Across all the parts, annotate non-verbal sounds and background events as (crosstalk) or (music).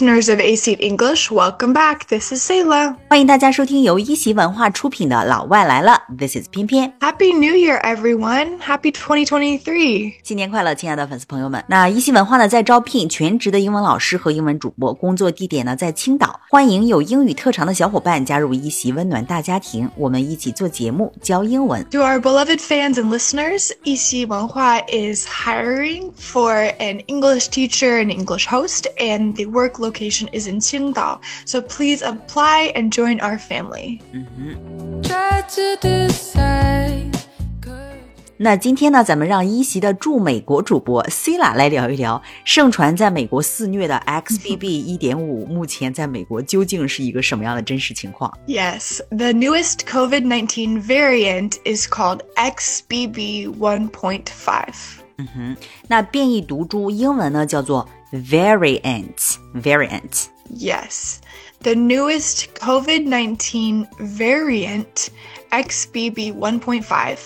listeners of AC English, welcome back. This is Selah. 欢迎大家收听由一席文化出品的《老外来了》，This is 偏偏。Happy New Year, everyone! Happy 2023! 2023！新年快乐，亲爱的粉丝朋友们。那一席文化呢，在招聘全职的英文老师和英文主播，工作地点呢在青岛，欢迎有英语特长的小伙伴加入一席温暖大家庭，我们一起做节目教英文。To our beloved fans and listeners, 一席文化 is hiring for an English teacher and English host, and the workload location is in Qingdao, so please apply and join our family. Mm-hmm. 那今天呢，咱们让一席的驻美国主播 Selah 来聊一聊盛传在美国肆虐的 (laughs) XBB 一点五，目前在美国究竟是一个什么样的真实情况？Yes, the newest COVID-19 variant is called XBB 1.5. 那变异毒株英文呢叫做 variant，variant。 Yes. The newest COVID 19 variant, XBB 1.5,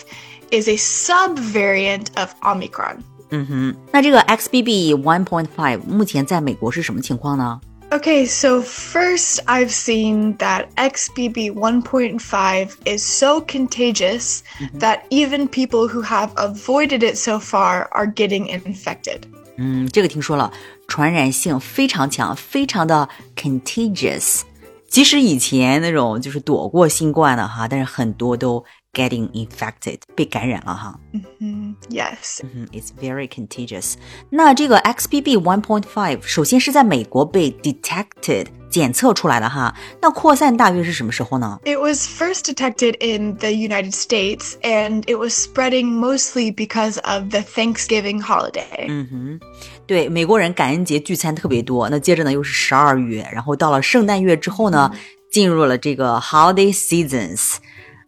is a subvariant of Omicron. 嗯哼，那这个 XBB 1.5目前在美国是什么情况呢？ Okay, so first I've seen that XBB 1.5 is so contagious that even people who have avoided it so far are getting infected. 嗯，这个听说了，传染性非常强，非常的 contagious。即使以前那种就是躲过新冠的哈，但是很多都 getting infected 被感染了哈。 Mm, yes. 嗯，it's very contagious。那这个 XBB 1.5首先是在美国被 detected 检测出来的哈，那扩散大约是什么时候呢？ It was first detected in the United States and it was spreading mostly because of the Thanksgiving holiday. 嗯哼，对，美国人感恩节聚餐特别多。那接着呢，又是十二月，然后到了圣诞月之后呢，进入了这个 holiday seasons，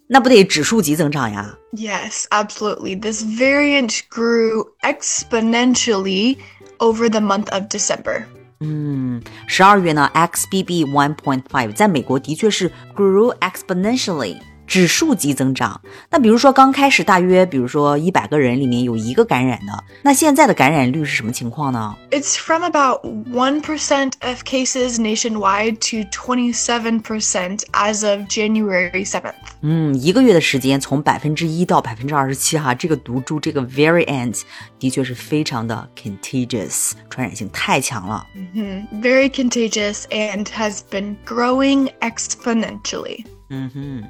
那不得指数级增长呀？ Yes, absolutely. This variant grew exponentially over the month of December. 嗯，十二月呢，XBB 1.5在美国的确是 grew exponentially。 指数级增长，那比如说刚开始大约，比如说一百个人里面有一个感染的，那现在的感染率是什么情况呢？ It's from about 1% of cases nationwide to 27% as of January 7th. 嗯，一个月的时间，从百分之一到百分之二十七，哈，这个毒株这个 variant 的确是非常的 contagious，传染性太强了。 Mhm. Very contagious and has been growing exponentially. 嗯哼，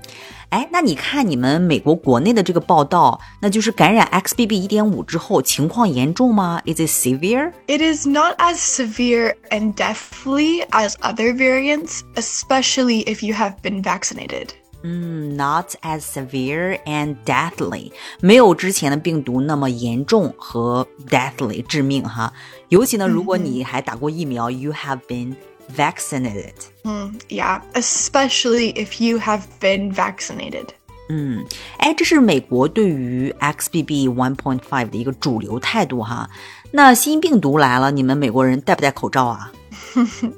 哎，那你看你们美国国内的这个报道，那就是感染 XBB 一点五之后情况严重吗？Is it severe？ It is not as severe and deathly as other variants, especially if you have been vaccinated. 嗯，not as severe and deathly，没有之前的病毒那么严重和 deathly 致命哈。尤其呢，如果你还打过疫苗、y o u have been vaccinated。 Hmm, yeah, especially if you have been vaccinated. 嗯，哎，这是美国对于 XBB 1.5的一个主流态度哈。那新病毒来了，你们美国人戴不戴口罩啊？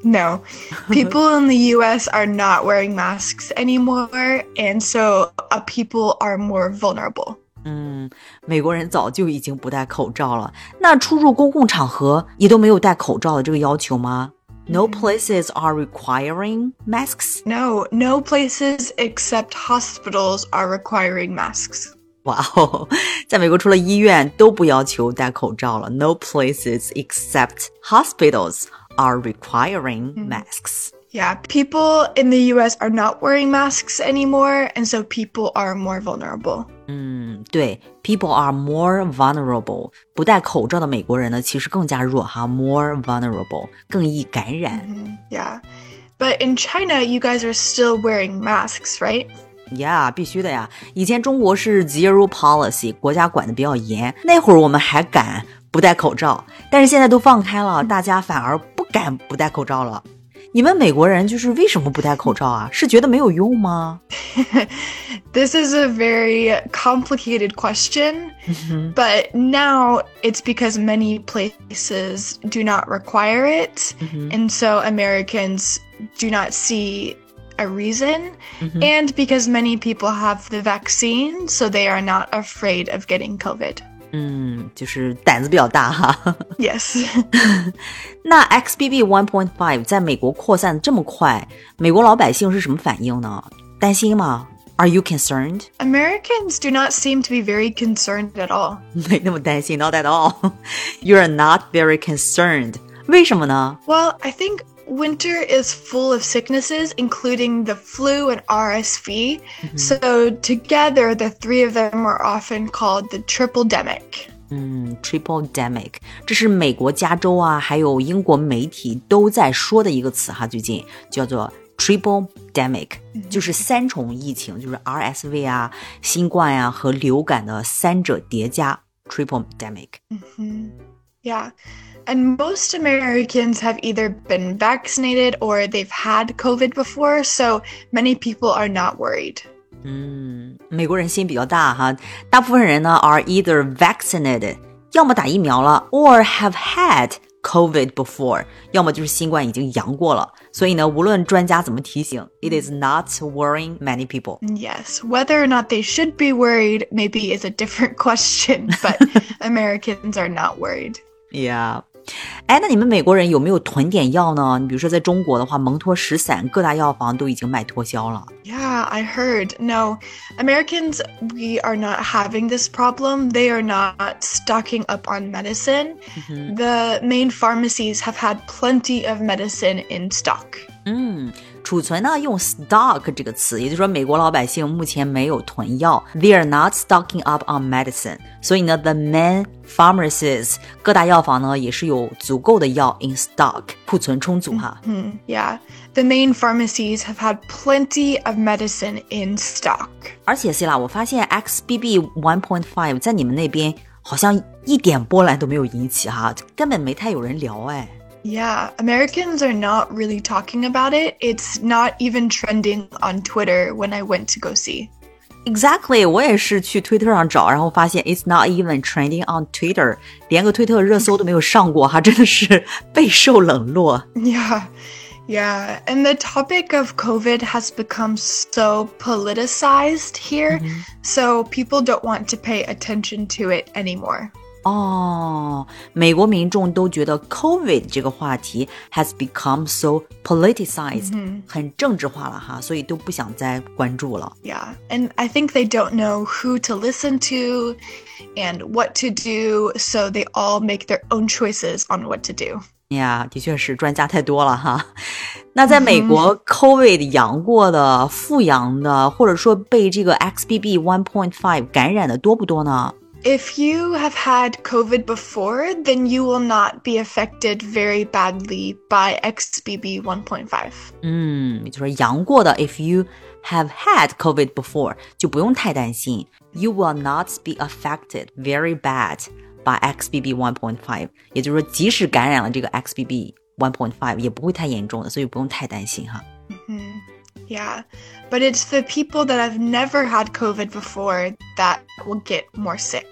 No, (laughs) people in the US are not wearing masks anymore, and so uh, people are more vulnerable. 嗯，美国人早就已经不戴口罩了。那出入公共场合也都没有戴口罩的这个要求吗 ？No places are requiring masks. No, no places except hospitals are requiring masks. 哇哦，(laughs) 在美国除了医院都不要求戴口罩了。No places except hospitals are requiring masks. Yeah, people in the US are not wearing masks anymore, and so people are more vulnerable. 嗯，对，people are more vulnerable。不戴口罩的美国人呢，其实更加弱哈，more vulnerable，更易感染。Yeah. But in China, you guys are still wearing masks, right? Yeah，必须的呀！以前中国是 zero policy，国家管的比较严，那会儿我们还敢不戴口罩，但是现在都放开了，大家反而不敢不戴口罩了。你们美国人就是为什么不戴口罩啊？是觉得没有用吗？ This (laughs) is a very complicated question, but now it's because many places do not require it, and so Americans do not see a reason, and because many people have the vaccine, so they are not afraid of getting COVID. 嗯，就是胆子比较大哈。 Yes. 那 XBB (laughs) 1.5在美国扩散这么快，美国老百姓是什么反应呢？担心吗？Are you concerned？ Americans do not seem to be very concerned at all. 没(laughs) 那么担心，not at all. (laughs) You're not very concerned. 为什么呢？ Well, I think winter is full of sicknesses, including the flu and RSV. Mm-hmm. So, together, the three of them are often called the tripledemic. 嗯，triple mm, demic，这是美国加州啊，还有英国媒体都在说的一个词哈，最近叫做 triple demic，就是三重疫情，就是 RSV 啊、新冠呀、啊、和流感的三者叠加 triple demic。嗯哼。Yeah. And most Americans have either been vaccinated or they've had COVID before, so many people are not worried. 嗯，美国人心比较大哈，大部分人呢 are either vaccinated，要么打疫苗了，or have had COVID before，要么就是新冠已经阳过了。所以呢，无论专家怎么提醒，it is not worrying many people。 Yes, whether or not they should be worried maybe is a different question, (laughs) but (laughs) Americans are not worried. Yeah，哎，那你们美国人有没有囤点药呢？你比如说在中国的话，蒙脱石散各大药房都已经卖脱销了。 Yeah, I heard. No, Americans, we are not having this problem. They are not stocking up on medicine. The main pharmacies have had plenty of medicine in stock. 嗯， 储存呢用 stock 这个词，也就是说美国老百姓目前没有囤药，they are not stocking up on medicine。所以呢，the main pharmacies 各大药房呢也是有足够的药 in stock，库存充足哈。 Yeah, the main pharmacies have had plenty of medicine in stock. 而且 C 啦，我发现 XBB 1.5在你们那边好像一点波澜都没有引起哈，根本没太有人聊哎。 Yeah, Americans are not really talking about it. It's not even trending on Twitter when I went to go see. Exactly，我也是去推特上找，然后发现 it's not even trending on Twitter，连个推特热搜都没有上过哈，真的是备受冷落。 Yeah, (laughs) yeah. And the topic of COVID has become so politicized here, so people don't want to pay attention to it anymore. 哦，美国民众都觉得 COVID 这个话题 has become so politicized，、很政治化了哈，所以都不想再关注了。Yeah, and I think they don't know who to listen to and what to do, so they all make their own choices on what to do. 呀的确是专家太多了哈。那在美国，COVID 阳过的、复阳的，或者说被这个 XBB 1.5感染的多不多呢？If you have had COVID before, then you will not be affected very badly by XBB 1.5. 嗯，也就是说阳过的，if you have had COVID before，就不用太担心，you will not be affected very bad by XBB 1.5，也就是说，即使感染了这个 XBB 1.5，也不会太严重的，所以不用太担心哈。 Yeah, but it's the people that have never had COVID before that will get more sick.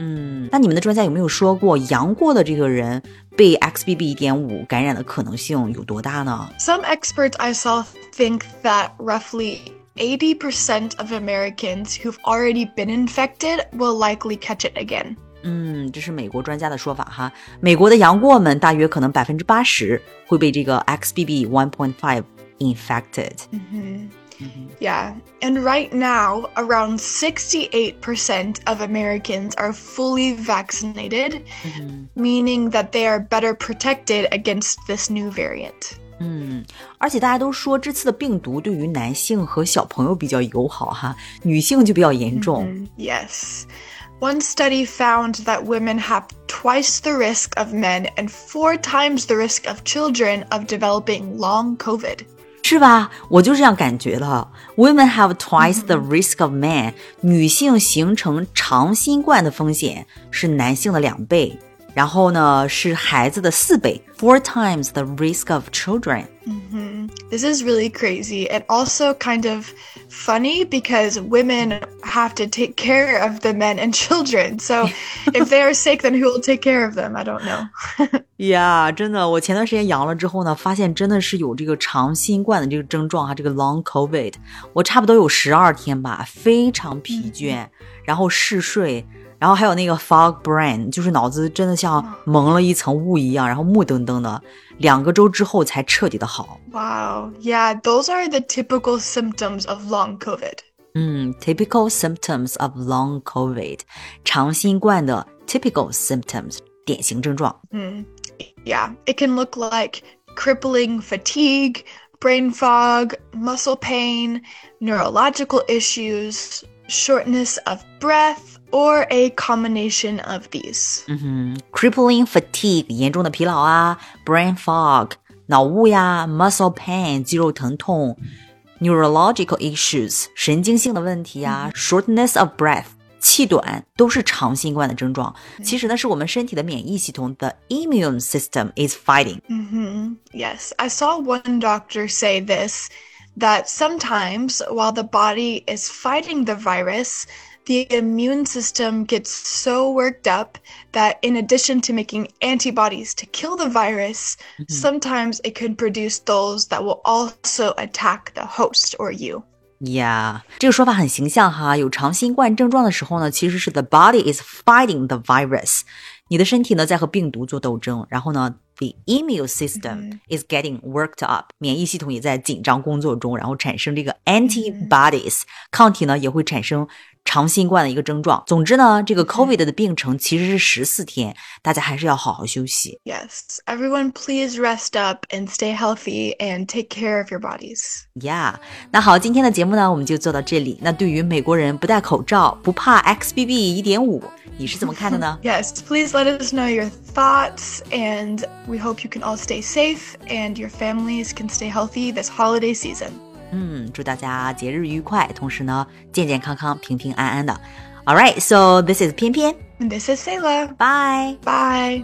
嗯，那你们的专家有没有说过，阳过的这个人被 XBB 1.5感染的可能性有多大呢？ Some experts I saw think that roughly 80% of Americans who've already been infected will likely catch it again. 嗯，这是美国专家的说法哈。美国的阳过们大约可能百分之八十会被这个 XBB 1.5 infected。 Yeah, and right now, around 68% of Americans are fully vaccinated, meaning that they are better protected against this new variant. 嗯，而且大家都说这次的病毒对于男性和小朋友比较友好哈，女性就比较严重。 Yes. One study found that women have twice the risk of men and four times the risk of children of developing long COVID. 是吧？我就这样感觉的。Women have twice the risk of men，、女性形成长新冠的风险是男性的两倍，然后呢是孩子的四倍，four times the risk of children。 This is really crazy and also kind of funny because women have to take care of the men and children. (laughs) So (laughs) if they are sick, then who will take care of them? I don't know. (laughs) 呀真的，我前段时间阳了之后呢，发现真的是有这个长新冠的这个症状哈，这个 long covid，我差不多有十二天吧，非常疲倦，然后嗜睡， 然后还有那个 fog brain，就是脑子真的像蒙了一层雾一样，然后木登登的，两个周之后才彻底的好。 Wow. Yeah, those are the typical symptoms of long COVID. 嗯，typical symptoms of long COVID，长新冠的 typical symptoms 典型症状。 Yeah, it can look like crippling fatigue, brain fog, muscle pain, neurological issues, shortness of breath, or a combination of these. 嗯哼，crippling fatigue 严重的疲劳啊，brain fog 脑雾呀，muscle pain 肌肉疼痛，neurological issues 神经性的问题啊，shortness of breath 气短都是长新冠的症状。其实呢，是我们身体的免疫系统的 immune system is fighting。 hmm Yes, I saw one doctor say this that sometimes while the body is fighting the virus, the immune system gets so worked up that in addition to making antibodies to kill the virus, sometimes it could produce those that will also attack the host or you. Yeah，这个说法很形象哈。有长新冠症状的时候呢，其实是 the body is fighting the virus，你的身体呢在和病毒做斗争，然后呢 ，the immune system is getting worked up，免疫系统也在紧张工作中，然后产生这个 antibodies，、抗体呢也会产生长新冠的一个症状。总之呢，这个 COVID 的病程其实是十四天，大家还是要好好休息。Yes, everyone please rest up and stay healthy and take care of your bodies. Yeah，那好，今天的节目呢，我们就做到这里。那对于美国人不戴口罩不怕 XBB 一点五，你是怎么看的呢？Yes, please let us know your thoughts, and we hope you can all stay safe and your families can stay healthy this holiday season. 嗯，祝大家节日愉快，同时呢，健健康康、平平安安的。All right, so this is 偏偏 And this is Sailor. Bye,。Bye.